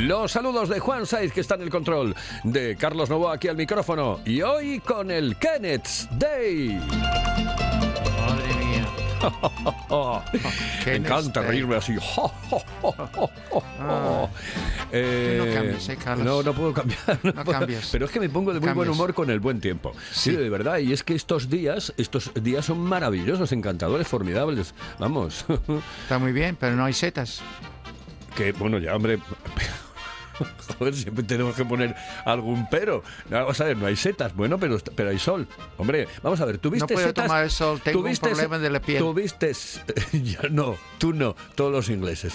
Los saludos de Juan Saiz, que está en el control, de Carlos Novoa aquí al micrófono, y hoy con el Kenneth's Day. Madre mía. Me encanta Day. reírme así. Ah. Eh, no cambies, ¿eh, Carlos? No, no puedo cambiar. no No puedo. cambies. Pero es que me pongo de muy buen humor con el buen tiempo. Sí. Sí. de verdad. Y es que estos días, estos días son maravillosos, encantadores, formidables. Vamos. Está muy bien, pero no hay setas. que, bueno, ya, hombre. Joder, siempre tenemos que poner algún pero. Vamos a ver, no hay setas, bueno, pero, pero hay sol. Hombre, vamos a ver, ¿tuviste No puedo setas? tomar el sol, tengo un ¿Tuviste problema de la piel. ¿Tuviste? Ya no, tú no, todos los ingleses.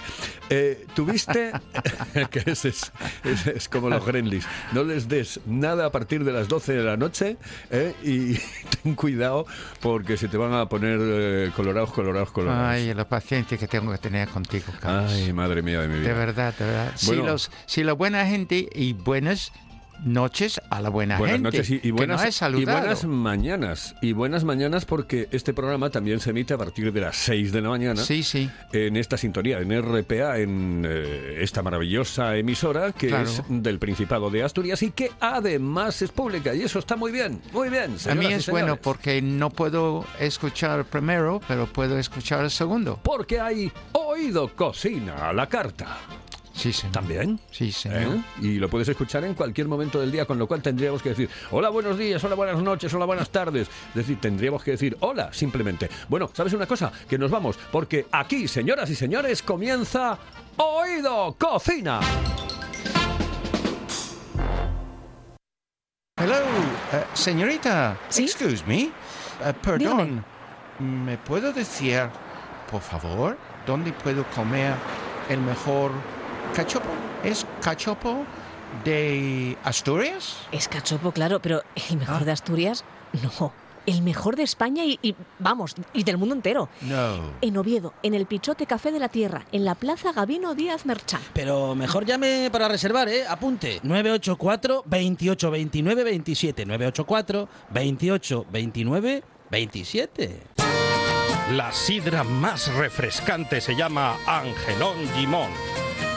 Eh, ¿Tuviste? que ese es, ese es como los gremlins. No les des nada a partir de las 12 de la noche eh, y ten cuidado porque se te van a poner eh, colorados, colorados, colorados. Ay, la paciencia que tengo que tener contigo, Carlos. Ay, madre mía de mi vida. de verdad, de verdad. Si, Bueno. los, si la buena gente y buenas noches a la buena Buenas gente. noches y, buenas, no he y buenas mañanas. Y buenas mañanas porque este programa también se emite a partir de las 6 de la mañana. Sí, sí. En esta sintonía, en RPA, en eh, esta maravillosa emisora que Claro. es del Principado de Asturias y que además es pública. Y eso está muy bien, muy bien. A mí es bueno porque no puedo escuchar primero, pero puedo escuchar el segundo. Porque hay Oído Cocina a la carta. Sí, señor. También. Sí, señor. ¿Eh? Y lo puedes escuchar en cualquier momento del día, con lo cual tendríamos que decir hola, buenos días, hola, buenas noches, hola, buenas tardes. Es decir, tendríamos que decir hola, simplemente. Bueno, ¿sabes una cosa? Que nos vamos, porque aquí, señoras y señores, comienza Oído Cocina. Hello, eh, señorita. ¿Sí? Excuse me. Eh, perdón. ¿Me puedo decir, por favor, dónde puedo comer el mejor cachopo? ¿Es cachopo de Asturias? Es cachopo, claro, pero el mejor Ah. de Asturias, no. El mejor de España y, y, vamos, y del mundo entero. No. En Oviedo, en el Pichote Café de la Tierra, en la Plaza Gabino Díaz Merchán. Pero mejor llame para reservar, ¿eh? Apunte. 984 28 29 27. 984 28 29 27. La sidra más refrescante se llama Angelón Gimón.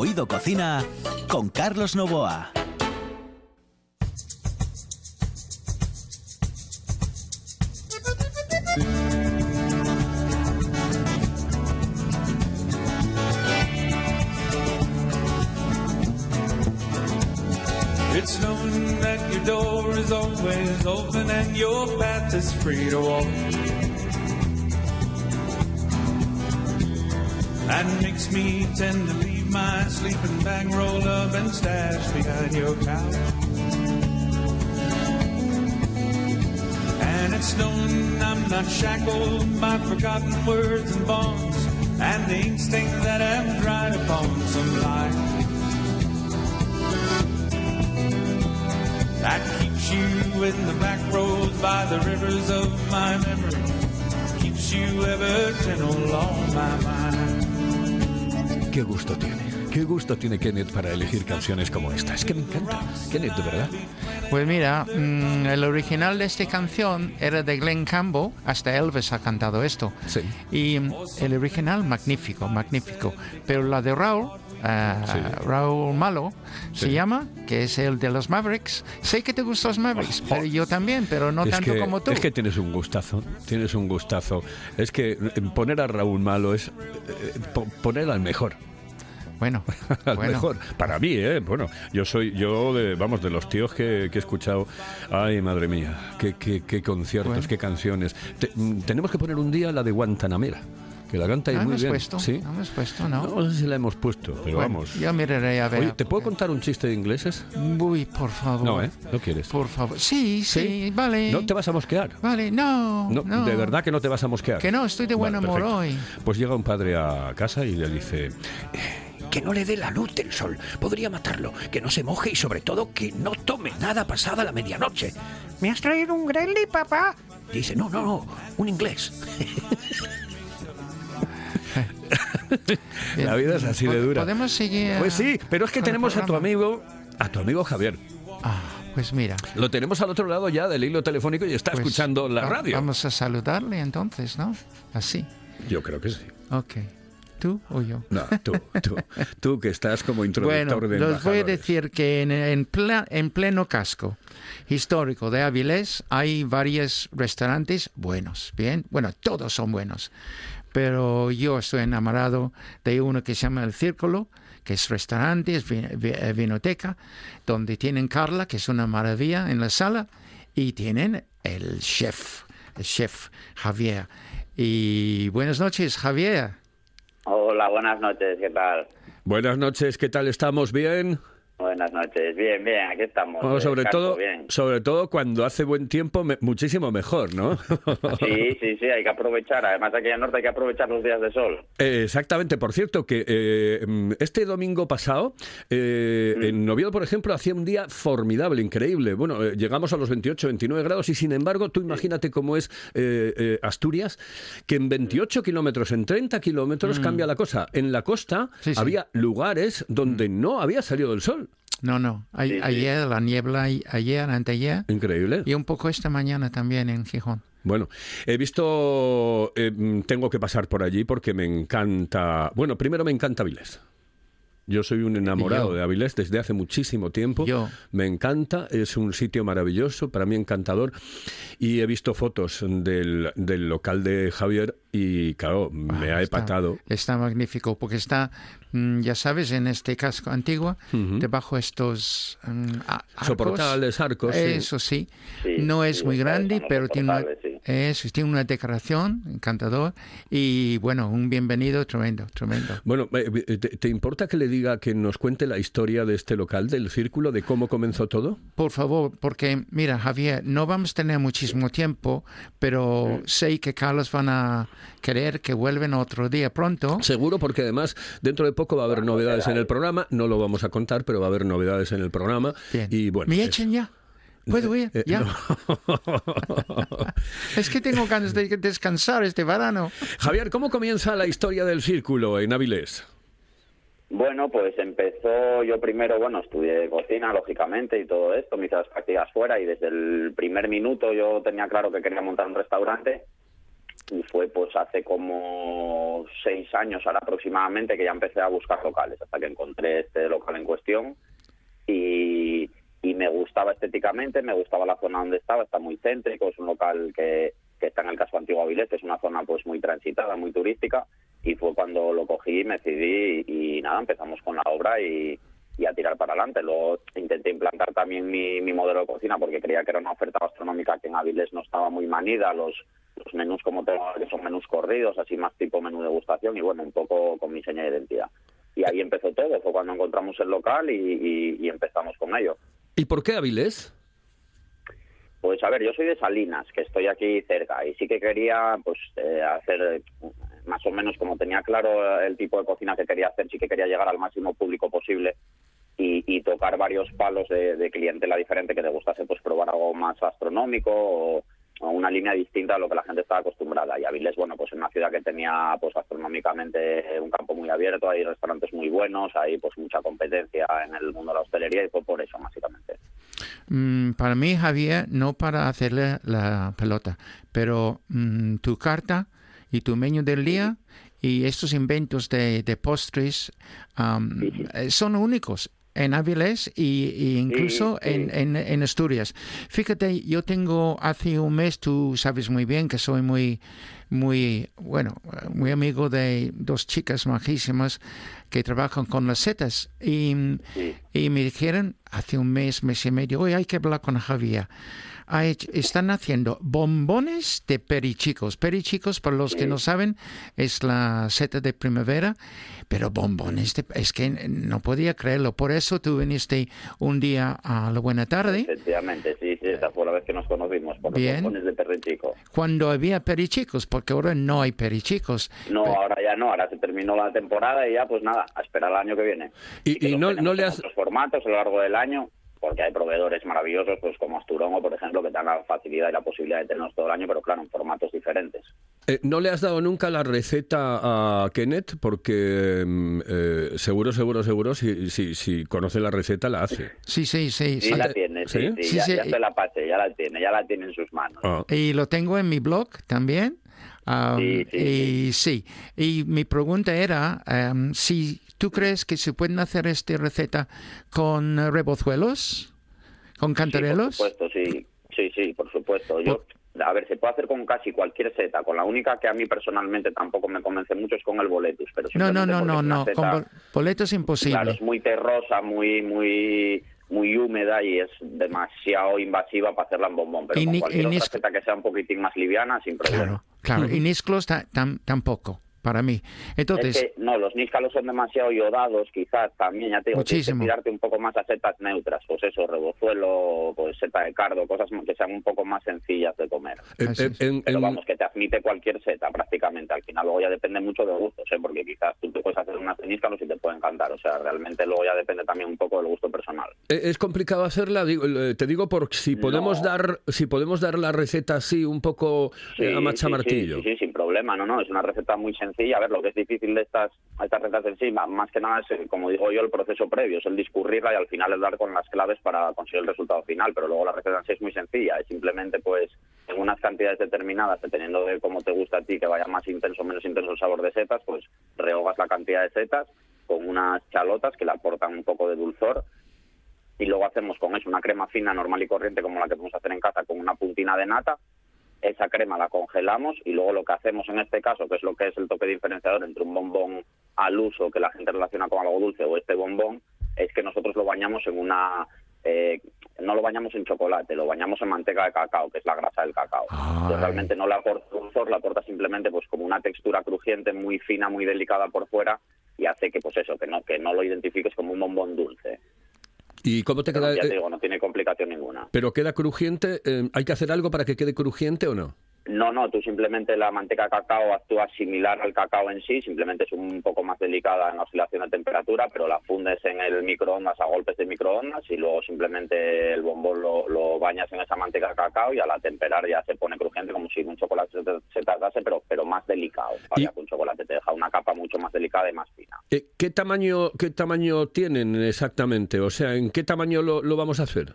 Oído Cocina con Carlos Novoa. It's known that your door is always open and your path is free to walk. That makes me tend to leave my sleeping bag rolled up and stashed behind your couch. And it's known I'm not shackled by forgotten words and bonds and the instincts that I've dried upon some life. That keeps you in the back roads by the rivers of my memory. Keeps you ever gentle on my mind. Qué gusto tiene, qué gusto tiene Kenneth para elegir canciones como esta. Es que me encanta. Kenneth, de verdad. Pues mira, mm, el original de esta canción era de Glenn Campbell, hasta Elvis ha cantado esto. Sí. Y mm, el original, magnífico, magnífico. Pero la de Raúl, ah, Sí. Raúl Malo, Sí. se llama, que es el de los Mavericks. Sé que te gustan los Mavericks, pero yo también, pero no tanto que, como tú. Es que tienes un gustazo, tienes un gustazo. Es que eh, poner a Raúl Malo es eh, po- poner al mejor. Bueno, al bueno. mejor. Para mí, ¿eh? Bueno, yo soy, yo, de, vamos, de los tíos que, que he escuchado. Ay, madre mía, qué, qué, qué conciertos, Bueno. qué canciones. Te- mm, tenemos que poner un día la de Guantanamera, que la canta y ¿La muy hemos bien. puesto? Sí. ¿La hemos puesto? No. No sé si la hemos puesto, pero Bueno, vamos. Yo miraré a ver. Oye, ¿te puedo porque- contar un chiste de ingleses? Uy, por favor. No, ¿eh? No quieres. Por favor. Sí, sí, vale. No te vas a mosquear. Vale, no, No, no. de verdad que no te vas a mosquear. Que no, estoy de buen Vale, humor hoy. Pues llega un padre a casa y le dice, Que no le dé la luz del sol. Podría matarlo. Que no se moje y sobre todo que no tome nada pasada la medianoche. ¿Me has traído un Gremlin, papá? Dice, no, no, no, un inglés. la vida es así de dura. Podemos seguir. Pues sí, pero es que tenemos a tu amigo, a tu amigo Javier. Ah, pues mira. Lo tenemos al otro lado ya del hilo telefónico y está pues escuchando la radio. Vamos a saludarle entonces, ¿no? Así. Yo creo que sí. Ok. ¿Tú o yo? No, tú, tú, tú que estás como Bueno, introductor de les voy a decir que en, en pla- en pleno casco histórico de Avilés hay varios restaurantes buenos, bien, bueno, todos son buenos, pero yo estoy enamorado de uno que se llama El Círculo, que es restaurante, es eh, vinoteca, donde tienen Carla, que es una maravilla en la sala, y tienen el chef, el chef Javier. Y buenas noches, Javier. Buenas noches, ¿qué tal? Buenas noches, ¿qué tal estamos? ¿Bien? Buenas noches, bien, bien, aquí estamos. Bueno, sobre todo, Bien. sobre todo cuando hace buen tiempo, me- muchísimo mejor, ¿no? Sí, sí, sí, hay que aprovechar. Además, aquí en el norte hay que aprovechar los días de sol. Eh, Exactamente, por cierto, que eh, mm, este domingo pasado, eh, en Oviedo, por ejemplo, hacía un día formidable, increíble. Bueno, eh, llegamos a los 28, 29 grados y sin embargo, tú imagínate cómo es eh, eh, Asturias, que en 28 kilómetros, en 30 kilómetros cambia la cosa. En la costa Sí, sí. había lugares donde no había salido el sol. No, no. A-. Ayer la niebla, ayer, anteayer, Increíble. y un poco esta mañana también en Gijón. Bueno, he visto, eh, mm, tengo que pasar por allí porque me encanta, bueno, primero me encanta Avilés. Yo soy un enamorado yo. de Avilés desde hace muchísimo tiempo. Yo. Me encanta, es un sitio maravilloso, para mí encantador. Y he visto fotos del, del local de Javier y, claro, me ha Ah, Está- epatado. Está magnífico porque está, mm, ya sabes, en este casco antiguo, debajo estos a- arcos. Soportales, arcos. Eso sí. Sí, no es sí, muy grande, pero tiene una, sí. eso, tiene una decoración encantador y, bueno, un bienvenido tremendo, tremendo. Bueno, eh, eh, ¿te, te importa que le diga que nos cuente la historia de este local, del círculo, de cómo comenzó todo? Por favor, porque mira, Javier, no vamos a tener muchísimo tiempo, pero sé que Carlos van a querer que vuelvan otro día pronto. Seguro, porque además dentro de poco va a haber novedades en el programa. No lo vamos a contar, pero va a haber novedades en el programa. Bien. Y bueno. ¿Me es- echen ya? ¿Puedo ir? eh, ya. no. Es que tengo ganas de descansar este verano. Javier, ¿cómo comienza la historia del círculo en Avilés? Bueno, pues empezó yo primero, bueno, estudié cocina, lógicamente, y todo esto, me hice las prácticas fuera y desde el primer minuto yo tenía claro que quería montar un restaurante y fue pues hace como seis años ahora aproximadamente que ya empecé a buscar locales hasta que encontré este local en cuestión me gustaba estéticamente, me gustaba la zona donde estaba, está muy céntrico, es un local que, está en el casco antiguo Avilés, que es una zona pues muy transitada, muy turística y fue cuando lo cogí, me decidí y, nada, empezamos con la obra y, a tirar para adelante. Luego intenté implantar también mi, modelo de cocina porque creía que era una oferta gastronómica que en Avilés no estaba muy manida, los, menús como tengo que son menús corridos, así más tipo menú degustación y bueno, un poco con mi seña de identidad. Y ahí empezó todo, fue cuando encontramos el local y empezamos con ello. ¿Y por qué Avilés? Pues a ver, yo soy de Salinas, que estoy aquí cerca, y sí que quería pues eh, hacer más o menos como tenía claro el tipo de cocina que quería hacer, sí que quería llegar al máximo público posible y, tocar varios palos de, de clientela diferente que te gustase pues probar algo más gastronómico o, o una línea distinta a lo que la gente estaba acostumbrada. Y Avilés, bueno, pues en una ciudad que tenía pues gastronómicamente un campo muy abierto, hay restaurantes muy buenos, hay pues mucha competencia en el mundo de la hostelería y fue por eso básicamente. Mm, para mí, Javier, no para hacerle la pelota, pero mm, tu carta y tu menú del día y estos inventos de, de postres eh, son únicos en Avilés y, y incluso Sí, sí. En, en, en Asturias. Fíjate, yo tengo hace un mes, tú sabes muy bien que soy muy muy, bueno, muy amigo de dos chicas majísimas que trabajan con las setas. Y, y me dijeron hace un mes, mes y medio, hoy hay que hablar con Javier. Ha hecho- están haciendo bombones de perichicos. Perichicos, para los que no saben, es la seta de primavera, pero bombones de... Es que no podía creerlo. Por eso tú viniste un día a la buena tarde, Efectivamente, sí, sí, esa fue la vez que nos conocimos por los Bien. bombones de Perrichico. cuando había perichicos, porque ahora no hay perichicos. No, ahora ya no, ahora se terminó la temporada y ya pues nada, a esperar el año que viene. Y, y los no, no le has... otros formatos a lo largo del año, porque hay proveedores maravillosos, pues como Asturongo, por ejemplo, que te dan la facilidad y la posibilidad de tenerlos todo el año, pero claro, en formatos diferentes. eh, ¿No le has dado nunca la receta a Kenneth? Porque mm, eh, seguro, seguro, seguro, si, si, si conoce la receta, la hace. Sí, sí, sí. Sí, sí. la tiene, sí, ¿Sí? sí, Sí, ya, sí, ya y- se la pasé, ya la tiene, ya la tiene en sus manos. Ah. Y lo tengo en mi blog también. Um, Sí, sí, y sí. Y mi pregunta era um, si tú crees que se pueden hacer esta receta con eh, rebozuelos, con cantarelos. Sí, por supuesto, sí, sí, sí, por supuesto. Yo, a ver, se puede hacer con casi cualquier seta, con la única que a mí personalmente tampoco me convence mucho es con el boletus, pero no, no, no, no, no. seta- Con bol- boletos imposible. Claro, es muy terrosa, muy, muy, muy húmeda y es demasiado invasiva para hacerla en bombón. Pero Y con cualquier otra seta que sea un poquitín más liviana, sin problema. Claro, claro. Y Nisclos ta- tam- tampoco, para mí. Entonces, es que, no, los níscalos son demasiado yodados, quizás también, ya te digo, tienes que Muchísimo. tirarte un poco más a setas neutras, pues eso, rebozuelo, pues seta de cardo, cosas que sean un poco más sencillas de comer. Eh, eh, en- Pero en- vamos, que te admite cualquier seta prácticamente. Al final luego ya depende mucho de gustos, ¿eh? porque quizás tú te puedes hacer unas de níscalos y te puede encantar. O sea, realmente luego ya depende también un poco del gusto personal. Eh, Es complicado hacerla, digo, te digo por si podemos No. dar si podemos dar la receta así un poco eh, a Sí, machamartillo. Sí, sí, sí, sin problema, no, no, es una receta muy sencilla. A ver, lo que es difícil de estas, estas en sí, más que nada es, eh, como digo yo, el proceso previo, es el discurrirla y al final es dar con las claves para conseguir el resultado final, pero luego la receta en sí es muy sencilla, es simplemente pues en unas cantidades determinadas, dependiendo de cómo te gusta a ti, que vaya más intenso o menos intenso el sabor de setas, pues rehogas la cantidad de setas con unas chalotas que le aportan un poco de dulzor y luego hacemos con eso una crema fina normal y corriente como la que podemos hacer en casa con una puntina de nata esa crema la congelamos y luego lo que hacemos en este caso, que es lo que es el toque diferenciador entre un bombón al uso que la gente relaciona con algo dulce o este bombón, es que nosotros lo bañamos en una... eh, no lo bañamos en chocolate, lo bañamos en manteca de cacao, que es la grasa del cacao. Entonces, realmente no le aporta dulzor, le aporta simplemente pues como una textura crujiente, muy fina, muy delicada por fuera y hace que pues eso, que no, que no lo identifiques como un bombón dulce. ¿Y cómo te Pero queda? ya eh, te digo, no tiene complicación ninguna. pero queda crujiente, eh, ¿hay que hacer algo para que quede crujiente o no? No, no, tú simplemente la manteca de cacao actúa similar al cacao en sí, simplemente es un poco más delicada en la oscilación de temperatura, pero la fundes en el microondas a golpes de microondas y luego simplemente el bombón lo, lo bañas en esa manteca de cacao y a la temperar ya se pone crujiente como si un chocolate se, se tardase, pero, pero más delicado. Que un chocolate te deja una capa mucho más delicada y más fina. ¿Qué tamaño qué tamaño tienen exactamente? O sea, ¿en qué tamaño lo, lo vamos a hacer?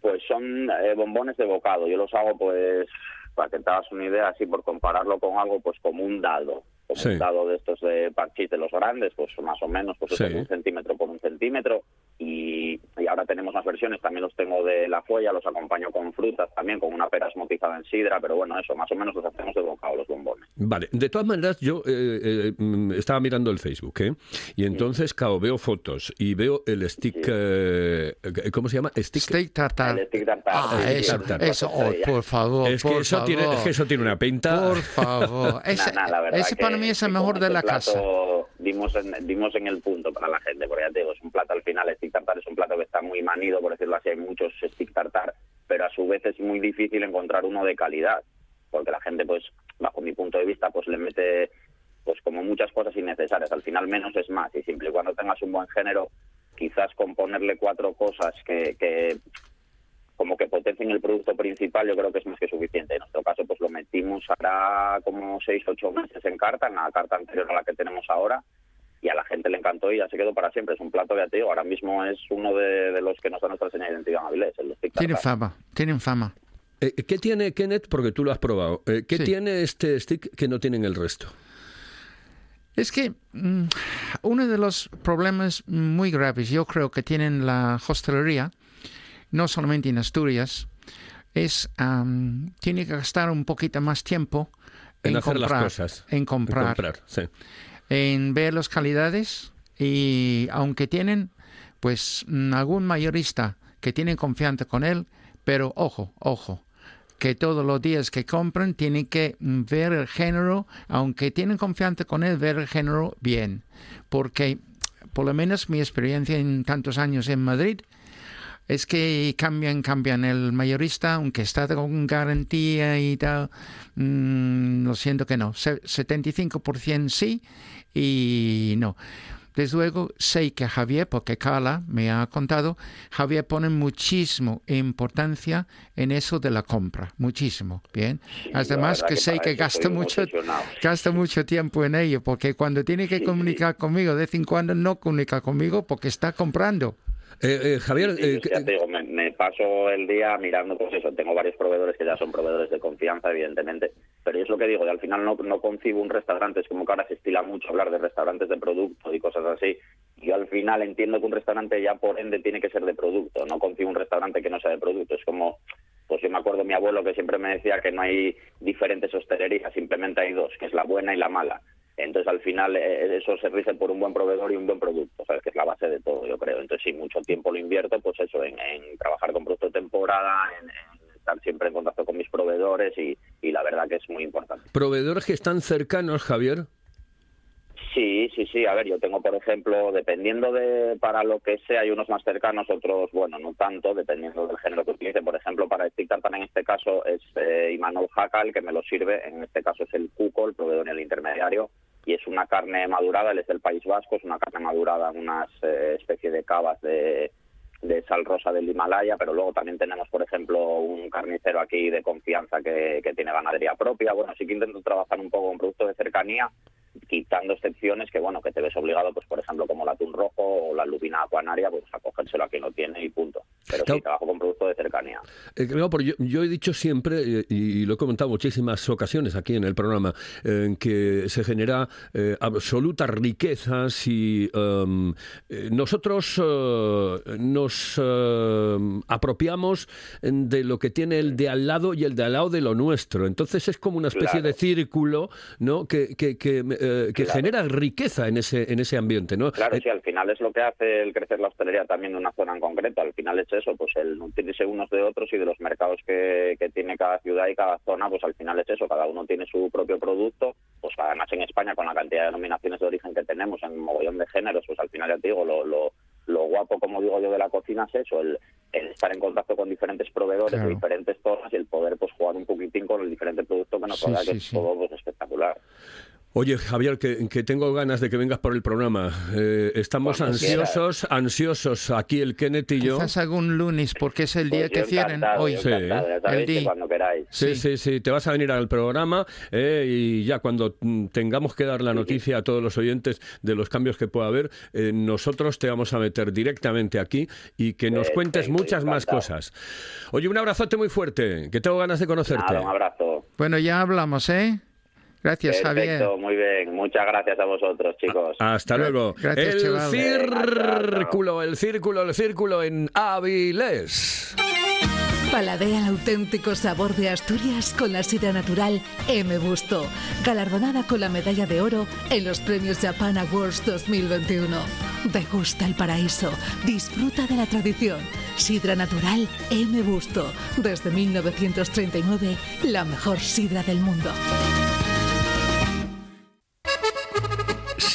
Pues son eh, bombones de bocado. Yo los hago, pues, para que te hagas una idea, así por compararlo con algo, pues como un dado. Como Sí. un dado de estos de parchís de los grandes, pues más o menos, pues Sí. un centímetro por un centímetro. Y, y ahora tenemos más versiones, también los tengo de la folla, los acompaño con frutas también, con una pera esmotizada en sidra, pero bueno, eso, más o menos los hacemos de bocado, los bombones. Vale, de todas maneras, yo eh, eh, mm, estaba mirando el Facebook, ¿eh? Y entonces, claro, veo fotos y veo el stick, eh, ¿cómo se llama? Stick. steak tartar. El stick tartar. Ah, Sí, eso, tartar. eso, oh, por favor, Es que, por eso tiene, favor. es que eso tiene una pinta. Por favor. Ese, Nah, nah, la verdad ese para que- mí es el que mejor de este la plato casa. Dimos en, dimos en el punto para la gente, porque ya te digo, es un plato al final, stick tartar es un plato que está muy manido, por decirlo así, hay muchos stick tartar, pero a su vez es muy difícil encontrar uno de calidad, porque la gente, pues, bajo mi punto de vista, pues le mete pues como muchas cosas innecesarias. Al final menos es más, y siempre y cuando tengas un buen género, quizás con ponerle cuatro cosas que, que como que potencien el producto principal, yo creo que es más que suficiente. En nuestro caso, pues lo metimos hará como seis, ocho meses en carta, en la carta anterior a la que tenemos ahora, y a la gente le encantó y ya se quedó para siempre. Es un plato te digo, ahora mismo es uno de, de los que nos da nuestra señal de identidad en Avilés, Tienen fama, tienen fama. Eh, ¿Qué tiene, Kenneth, porque tú lo has probado, eh, qué Sí. tiene este stick que no tienen el resto? Es que mm, uno de los problemas muy graves, yo creo que tienen la hostelería, no solamente en Asturias, es am, tiene que gastar un poquito más tiempo En, En hacer comprar, las cosas. en comprar. sí. en ver las calidades y aunque tienen pues mm, algún mayorista que tienen confianza con él, pero ojo, ojo, que todos los días que compran tienen que mm, ver el género, aunque tienen confianza con él, ver el género bien, porque por lo menos mi experiencia en tantos años en Madrid es que cambian, cambian el mayorista, aunque está con garantía y tal. mm, lo siento que no. Se- 75% sí y no. Desde luego sé que Javier, porque Carla me ha contado, Javier pone muchísimo importancia en eso de la compra, muchísimo, bien. Sí, Además que que sé que gasta mucho, gasta mucho tiempo en ello, porque cuando tiene que Sí, comunicar conmigo, de vez en cuando no comunica conmigo porque está comprando. Eh, eh, Javier, Sí, yo ya te digo, me, me paso el día mirando, pues eso, tengo varios proveedores que ya son proveedores de confianza, evidentemente, pero es lo que digo, al final no, no concibo un restaurante, es como que ahora se estila mucho hablar de restaurantes de producto y cosas así, yo al final entiendo que un restaurante ya por ende tiene que ser de producto, no concibo un restaurante que no sea de producto, es como, pues yo me acuerdo de mi abuelo que siempre me decía que no hay diferentes hostelerías, simplemente hay dos, que es la buena y la mala. Entonces, al final, eh, eso se rige por un buen proveedor y un buen producto, ¿sabes? Que es la base de todo, yo creo. Entonces, si mucho tiempo lo invierto, pues eso, en, en trabajar con producto de temporada, en, en estar siempre en contacto con mis proveedores y, y la verdad que es muy importante. proveedores que están cercanos, Javier. Sí, sí, sí. A ver, yo tengo, por ejemplo, dependiendo de para lo que sea, hay unos más cercanos, otros, bueno, no tanto, dependiendo del género que utilice. Por ejemplo, para stick tartan en este caso es eh, Imanol Jaca el que me lo sirve. En este caso es el Cuco, el proveedor y el intermediario. Y es una carne madurada, él es del País Vasco, es una carne madurada en unas eh, especie de cavas de, de sal rosa del Himalaya, pero luego también tenemos, por ejemplo, un carnicero aquí de confianza que, que tiene ganadería propia. Bueno, sí que intento trabajar un poco con productos de cercanía, quitando excepciones que, bueno, que te ves obligado, pues por ejemplo, como el atún rojo o la lubina acuanaria, pues a cogérselo a quien lo tiene y punto. Pero Claro. sí, trabajo con productos de cercanía. Eh, claro, yo, yo he dicho siempre, eh, y lo he comentado muchísimas ocasiones aquí en el programa, eh, que se genera eh, absoluta riqueza si em, eh, nosotros nos eh, apropiamos de lo que tiene el de al lado y el de al lado de lo nuestro. Entonces es como una especie Claro. de círculo ¿no? que, que, que, eh, que Claro. genera riqueza en ese, en ese ambiente. ¿no? Claro, Eh, sí, al final es lo que hace el crecer la hostelería también de una zona en concreto. Al final es eso, pues el nutrirse unos de otros y de los mercados que, que tiene cada ciudad y cada zona, pues al final es eso, cada uno tiene su propio producto. Pues además en España, con la cantidad de denominaciones de origen que tenemos en un mogollón de géneros, pues al final ya te digo, lo, lo, lo guapo, como digo yo, de la cocina es eso, el, el estar en contacto con diferentes proveedores Claro. de diferentes zonas y el poder pues jugar un poquitín con el diferente producto que nos Sí, que es sí. todo pues. Oye, Javier, que, que tengo ganas de que vengas por el programa. Eh, estamos Cuando ansiosos, ansiosos aquí el Kenneth y yo. Quizás algún lunes, porque es el día Pues que cierren hoy. Sí. El día. cuando queráis. Sí, Sí. sí, sí, te vas a venir al programa eh, y ya cuando mm, tengamos que dar la noticia a todos los oyentes de los cambios que pueda haber, eh, nosotros te vamos a meter directamente aquí y que nos cuentes muchas más cosas. Oye, un abrazote muy fuerte, que tengo ganas de conocerte. Nada, un abrazo. Bueno, ya hablamos, ¿eh? Gracias, Javier. Perfecto, muy bien. Muchas gracias a vosotros, chicos. Hasta Gra- luego. gracias, el chaval. círculo, el círculo, el círculo en Avilés. Paladea el auténtico sabor de Asturias con la sidra natural M. Busto, galardonada con la medalla de oro en los premios Japan Awards 2021. Degusta el paraíso, disfruta de la tradición. Sidra natural M. Busto, desde 1939, la mejor sidra del mundo.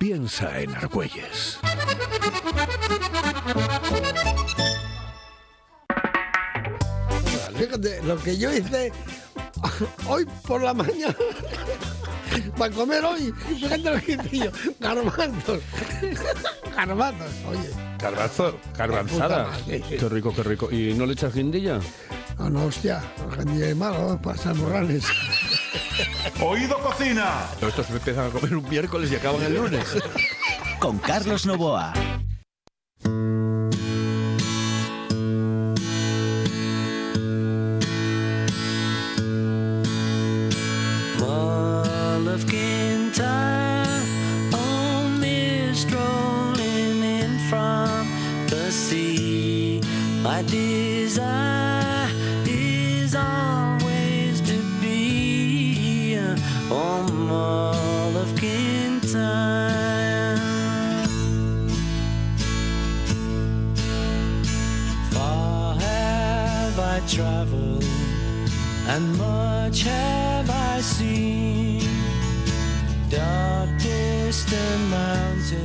Piensa en Argüelles. Fíjate, lo que yo hice hoy por la mañana para comer hoy, fíjate lo que hice yo, garbanzos, garbanzos, oye, Garbanzo, garbanzada. Sí, sí. Qué rico, qué rico. ¿Y no le echas guindilla? no, no, hostia, gente de malo, para Morales. Oído Cocina. Estos me empiezan a comer un miércoles y acaban el lunes. Con Carlos Novoa.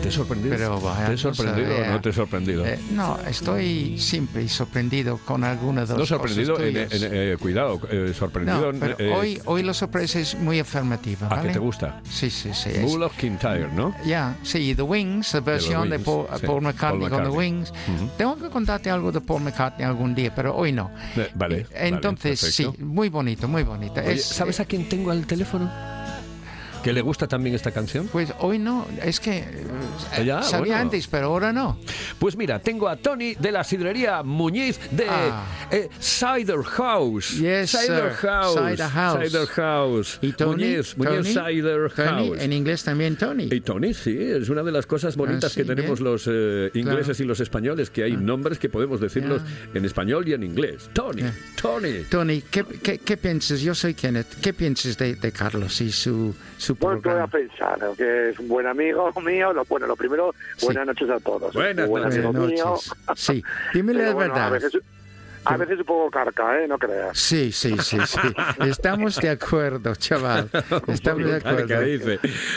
¿Te he sorprendido? Pero vaya ¿Te he cosa, sorprendido o eh, no te he sorprendido? Eh, no, estoy siempre sorprendido con alguna de las no sorprendido, cosas en- tuyas. en- eh, cuidado, eh, sorprendido. No, pero eh, hoy, hoy la sorpresa es muy afirmativa, ¿A ¿vale? que te gusta? Sí, sí, sí. Bull of Kintyre, ¿no? Ya, sí, The Wings, la versión de, Wings, Paul, sí, Paul McCartney Paul con The McCartney. Wings. Ujú. Tengo que contarte algo de Paul McCartney algún día, pero hoy no. Eh, vale. Eh, vale, Entonces, sí, muy bonito, muy bonito. Oye, Es, ¿Sabes eh, a quién tengo al teléfono? ¿Que le gusta también esta canción? Pues hoy no, es que eh, Ya, sabía bueno. antes, pero ahora no. Pues mira, tengo a Tony de la sidrería Muñiz de Ah. eh, Cider House. Yes, Cider. House. Cider House. Cider House. ¿Y Tony? Muñiz, Muñiz Tony? Cider Tony, House. en inglés también Tony. Y Tony, sí, es una de las cosas bonitas Ah, sí, que tenemos bien. los eh, ingleses Claro. y los españoles, que hay nombres que podemos decirlos en español y en inglés. Tony, Ya. Tony. Tony, ¿qué, qué, qué piensas? Yo soy Kenneth. ¿Qué piensas de, de Carlos y su, su Pues voy a pensar que es un buen amigo mío. Lo, bueno, lo primero, buenas noches a todos. Buenas Un buen noches. amigo Buenas mío. noches. Sí, dime la bueno, verdad. A veces, a veces un poco carca, ¿eh? No creas. Sí, sí, sí, sí. Estamos de acuerdo, chaval. Estamos de acuerdo.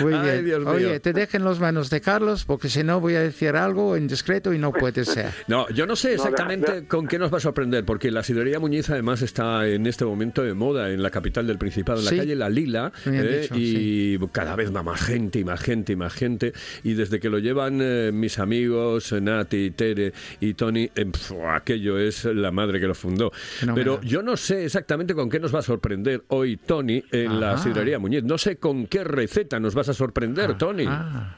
Muy bien. Dios mío. Oye, te dejen las manos de Carlos porque si no voy a decir algo indiscreto y no puede ser. No, yo no sé exactamente con qué nos va a sorprender, porque la sidrería Muñiz además está en este momento de moda en la capital del Principado, en la Sí. calle La Lila, eh, dicho, y cada vez va más gente y más gente y más gente, y desde que lo llevan eh, mis amigos Nati, Tere y Tony, eh, pf, aquello es la madre que lo fundó. Pero yo no sé exactamente con qué nos va a sorprender hoy Tony en la sidrería Muñiz. No sé con qué receta nos vas a sorprender, Tony. Ah,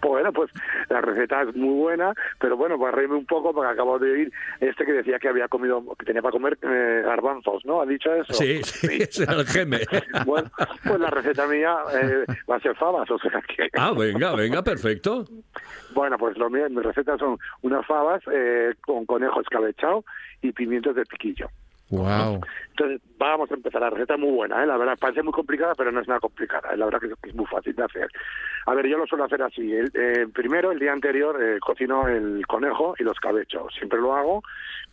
Bueno, pues la receta es muy buena, pero bueno, para reírme un poco, porque acabo de oír este que decía que había comido, que tenía para comer eh, garbanzos, ¿no? ¿Ha dicho eso? Sí, sí, es el geme. Bueno, pues la receta mía eh, va a ser fabas, o sea que... Ah, venga, venga, perfecto. Bueno, pues lo mío, mis recetas son unas fabas eh, con conejo escabechado y pimientos de piquillo. Wow. Entonces, vamos a empezar. La receta es muy buena, ¿eh? la verdad, parece muy complicada, pero no es nada complicada. ¿eh? La verdad que es, muy fácil de hacer. A ver, yo lo suelo hacer así. El- eh, primero, el día anterior, eh, cocino el conejo y los cabechos. Siempre lo hago,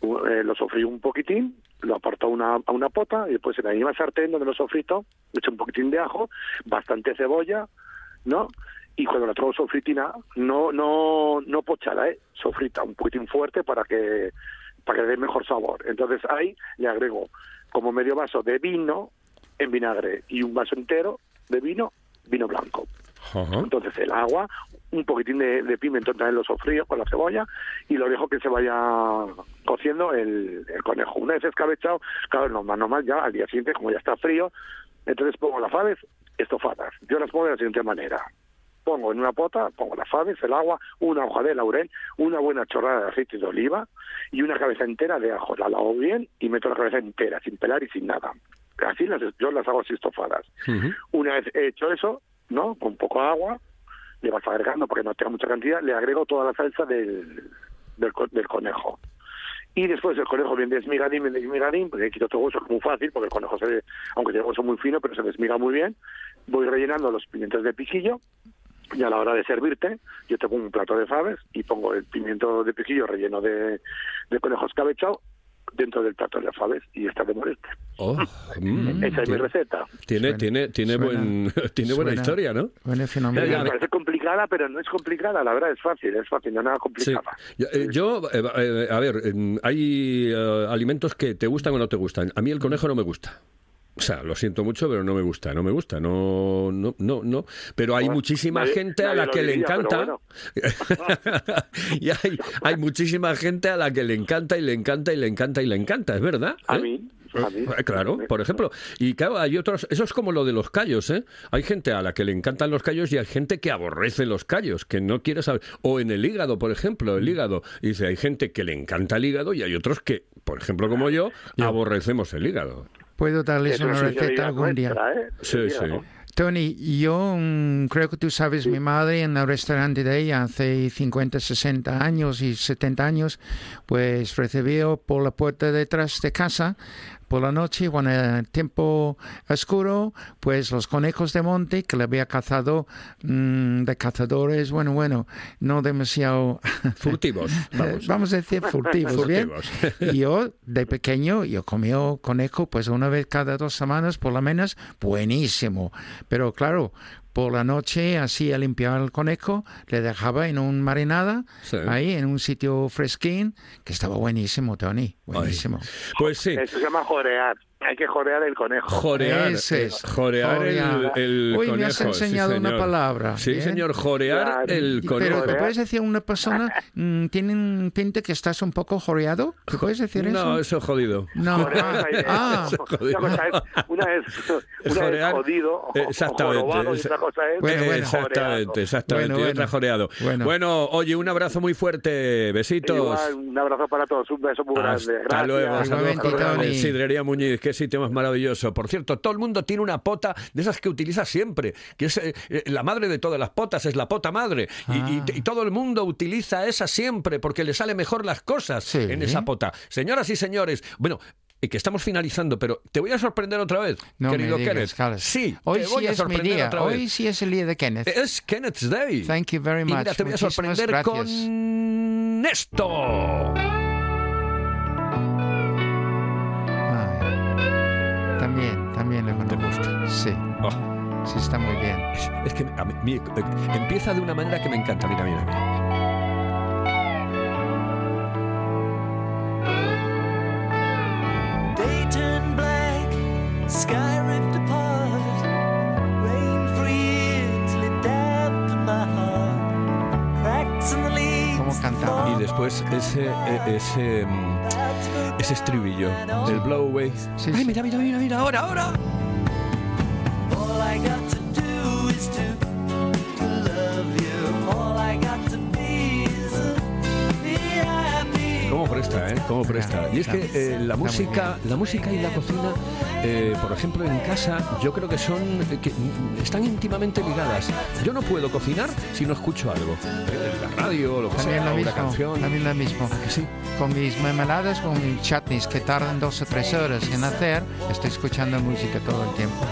eh, lo sofrío un poquitín, lo aparto a una, a una pota y después en la misma sartén donde lo sofrito, echo un poquitín de ajo, bastante cebolla, ¿no? Y cuando la traigo sofritina, no, no, no pochada, ¿eh? Sofrita, un poquitín fuerte para que, para que dé mejor sabor. Entonces ahí le agrego como medio vaso de vino en vinagre y un vaso entero de vino, vino blanco. Entonces el agua, un poquitín de, de pimentón también lo sofrío con la cebolla y lo dejo que se vaya cociendo el, el conejo. Una vez escabechado, claro, normal, normal ya al día siguiente, como ya está frío, entonces pongo las faves estofadas. Yo las pongo de la siguiente manera. Pongo en una pota, pongo las faves, el agua, una hoja de laurel, una buena chorrada de aceite de oliva y una cabeza entera de ajo. La lavo bien y meto la cabeza entera, sin pelar y sin nada. Así las, yo las hago así estofadas. Una vez hecho eso, ¿no? Con poco agua, le vas agregando, porque no tenga mucha cantidad, le agrego toda la salsa del, del, del conejo. Y después el conejo bien desmigadín, bien desmigadín, porque quito todo hueso, es muy fácil, porque el conejo se, aunque tiene hueso muy fino, pero se desmiga muy bien. Voy rellenando los pimientos de piquillo, y a la hora de servirte, yo te pongo un plato de faves y pongo el pimiento de piquillo relleno de, de conejo escabechado dentro del plato de faves y está de morirte. Oh, mm, Esa es mi tiene- receta. Tiene, tiene, tiene, suena- buen, tiene buena suena- historia, ¿no? Bueno, Ya, fenomenal. ya, Me parece complicada, pero no es complicada, la verdad es fácil, es fácil, no es nada Sí. complicada. Yo, eh, yo, eh, eh, a ver, eh, hay eh, alimentos que te gustan o no te gustan. A mí el conejo no me gusta. O sea, lo siento mucho, pero no me gusta, no me gusta, no, no, no, no. Pero hay Bueno, muchísima nadie- gente a la que le diría, encanta. bueno. y hay, hay muchísima gente a la que le encanta y le encanta y le encanta y le encanta, es verdad. A ¿eh? mí, A mí. Eh, Claro, por ejemplo. Y claro, hay otros. Eso es como lo de los callos, ¿eh? Hay gente a la que le encantan los callos y hay gente que aborrece los callos, que no quiere saber. O en el hígado, por ejemplo, el hígado. Y dice, hay gente que le encanta el hígado y hay otros que, por ejemplo, como yo, aborrecemos el hígado. Puedo darles Eso una receta algún día. nuestra, ¿eh? Sí, sí. Tony, yo mm, creo que tú sabes, mi madre en el restaurante de ella hace 50, 60 años y 70 años, pues recibió por la puerta detrás de casa por la noche, cuando era tiempo oscuro, pues los conejos de monte que le había cazado mm, de cazadores, bueno, bueno, no demasiado Furtivos, vamos. vamos a decir furtivos, ¿bien? Furtivos. Yo, de pequeño, yo comía conejo pues una vez cada dos semanas, por lo menos, buenísimo. Pero claro, por la noche hacía limpiar el conejo, le dejaba en un marinada, Sí. ahí en un sitio fresquín, que estaba buenísimo, Tony, buenísimo. Pues sí. Eso se llama jorear. Hay que jorear el conejo. Jorear, Ese eh, es. jorear el, Jorear. el Uy, me has conejo, sí, enseñado una palabra, Sí, bien. señor, jorear el Pero conejo. ¿te puedes decir a una persona, mm, tienen pinta que estás un poco joreado? ¿Te puedes decir eso? No, eso es jodido. No. Jorear, eh, Ah. Eso es jodido. Una cosa es, una es, una es jodido o- o exactamente, jorobado y otra cosa es Bueno, bueno. exactamente, exactamente. Bueno, y otra bueno. joreado. Bueno. Oye, un abrazo muy fuerte. Besitos. Igual, un abrazo para todos, un beso muy grande. Hasta Gracias. luego, saludos. Sidrería Muñiz, qué sitio más maravilloso. Por cierto, todo el mundo tiene una pota de esas que utiliza siempre, que es eh, eh, la madre de todas las potas, es la pota madre. Y- Y, Ah. y todo el mundo utiliza esa siempre porque le sale mejor las cosas Sí. en esa pota. Señoras y señores, bueno. Y que estamos finalizando, pero te voy a sorprender otra vez, No querido digas, Kenneth. Carlos. Sí, Hoy te voy sí a es mi sorprender día. otra vez. Hoy sí es el día de Kenneth. Es Kenneth's Day. Thank you very Y much. mira, te voy a sorprender gracias. con esto. También, lo ¿Te conozco. gusta? Sí, Oh, sí está muy bien. es, es que a mí- eh, empieza de una manera que me encanta. Mira, mira, mira. ¿Cómo cantaba? Y después ese, ese, mm, ese estribillo del blow away. Sí, Ay, mira, mira, mira, mira, ahora, ahora. ¿Cómo presta, eh? ¿Cómo presta? Y es que eh, la música, la música y la cocina, eh, por ejemplo, en casa, yo creo que son, eh, que están íntimamente ligadas. Yo no puedo cocinar si no escucho algo. Eh, La radio, lo que También sea, lo una mismo. canción. También lo mismo. ¿A que sí? Con mis mermeladas, con mis chutneys que tardan dos o tres horas en hacer, estoy escuchando música todo el tiempo.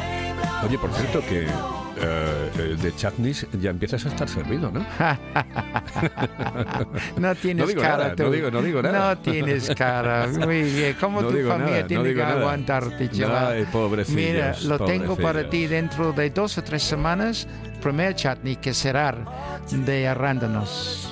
Oye, por cierto, que eh, eh, de chutneys ya empiezas a estar servido, ¿no? No tienes No digo cara nada, tú. no digo- no digo nada. No tienes cara. Muy bien. ¿Cómo No tu familia nada, no tiene digo que nada. aguantarte, chaval? Mira, lo tengo para ti dentro de dos o tres semanas. Primer chutney que será de arándanos.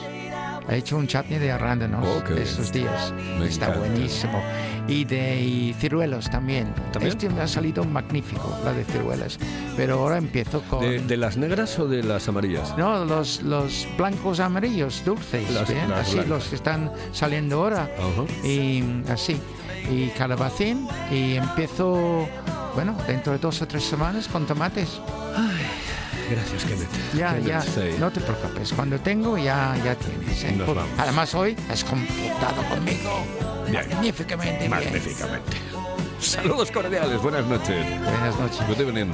He hecho un chutney de arándanos Oh, estos días. Me Está encanta. buenísimo. Y de y ciruelos también. ¿También? Este me ha salido magnífico, la de ciruelas. Pero ahora empiezo con... ¿De, de las negras o de las amarillas? No, los, los blancos amarillos, dulces, Las- ¿bien? las así blancas. los que están saliendo ahora. Ajá. Y así. Y calabacín. Y empiezo, bueno, dentro de dos o tres semanas con tomates. Gracias, Kenneth. Ya, Kenneth, ya, no te preocupes. Cuando tengo, ya, ya tienes. ¿eh? Nos Por- vamos. Además, hoy has computado conmigo Bien. magníficamente bien. Magníficamente. Saludos cordiales, buenas noches. Buenas noches. Good evening.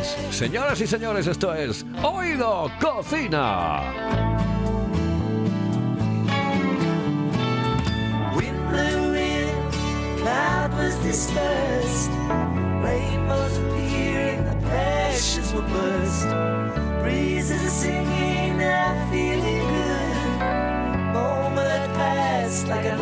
Eso. Señoras y señores, esto es Oído Cocina. Wind blew in, cloud was dispersed, rainbows appearing, the were burst. Feeling good. Moment passed like I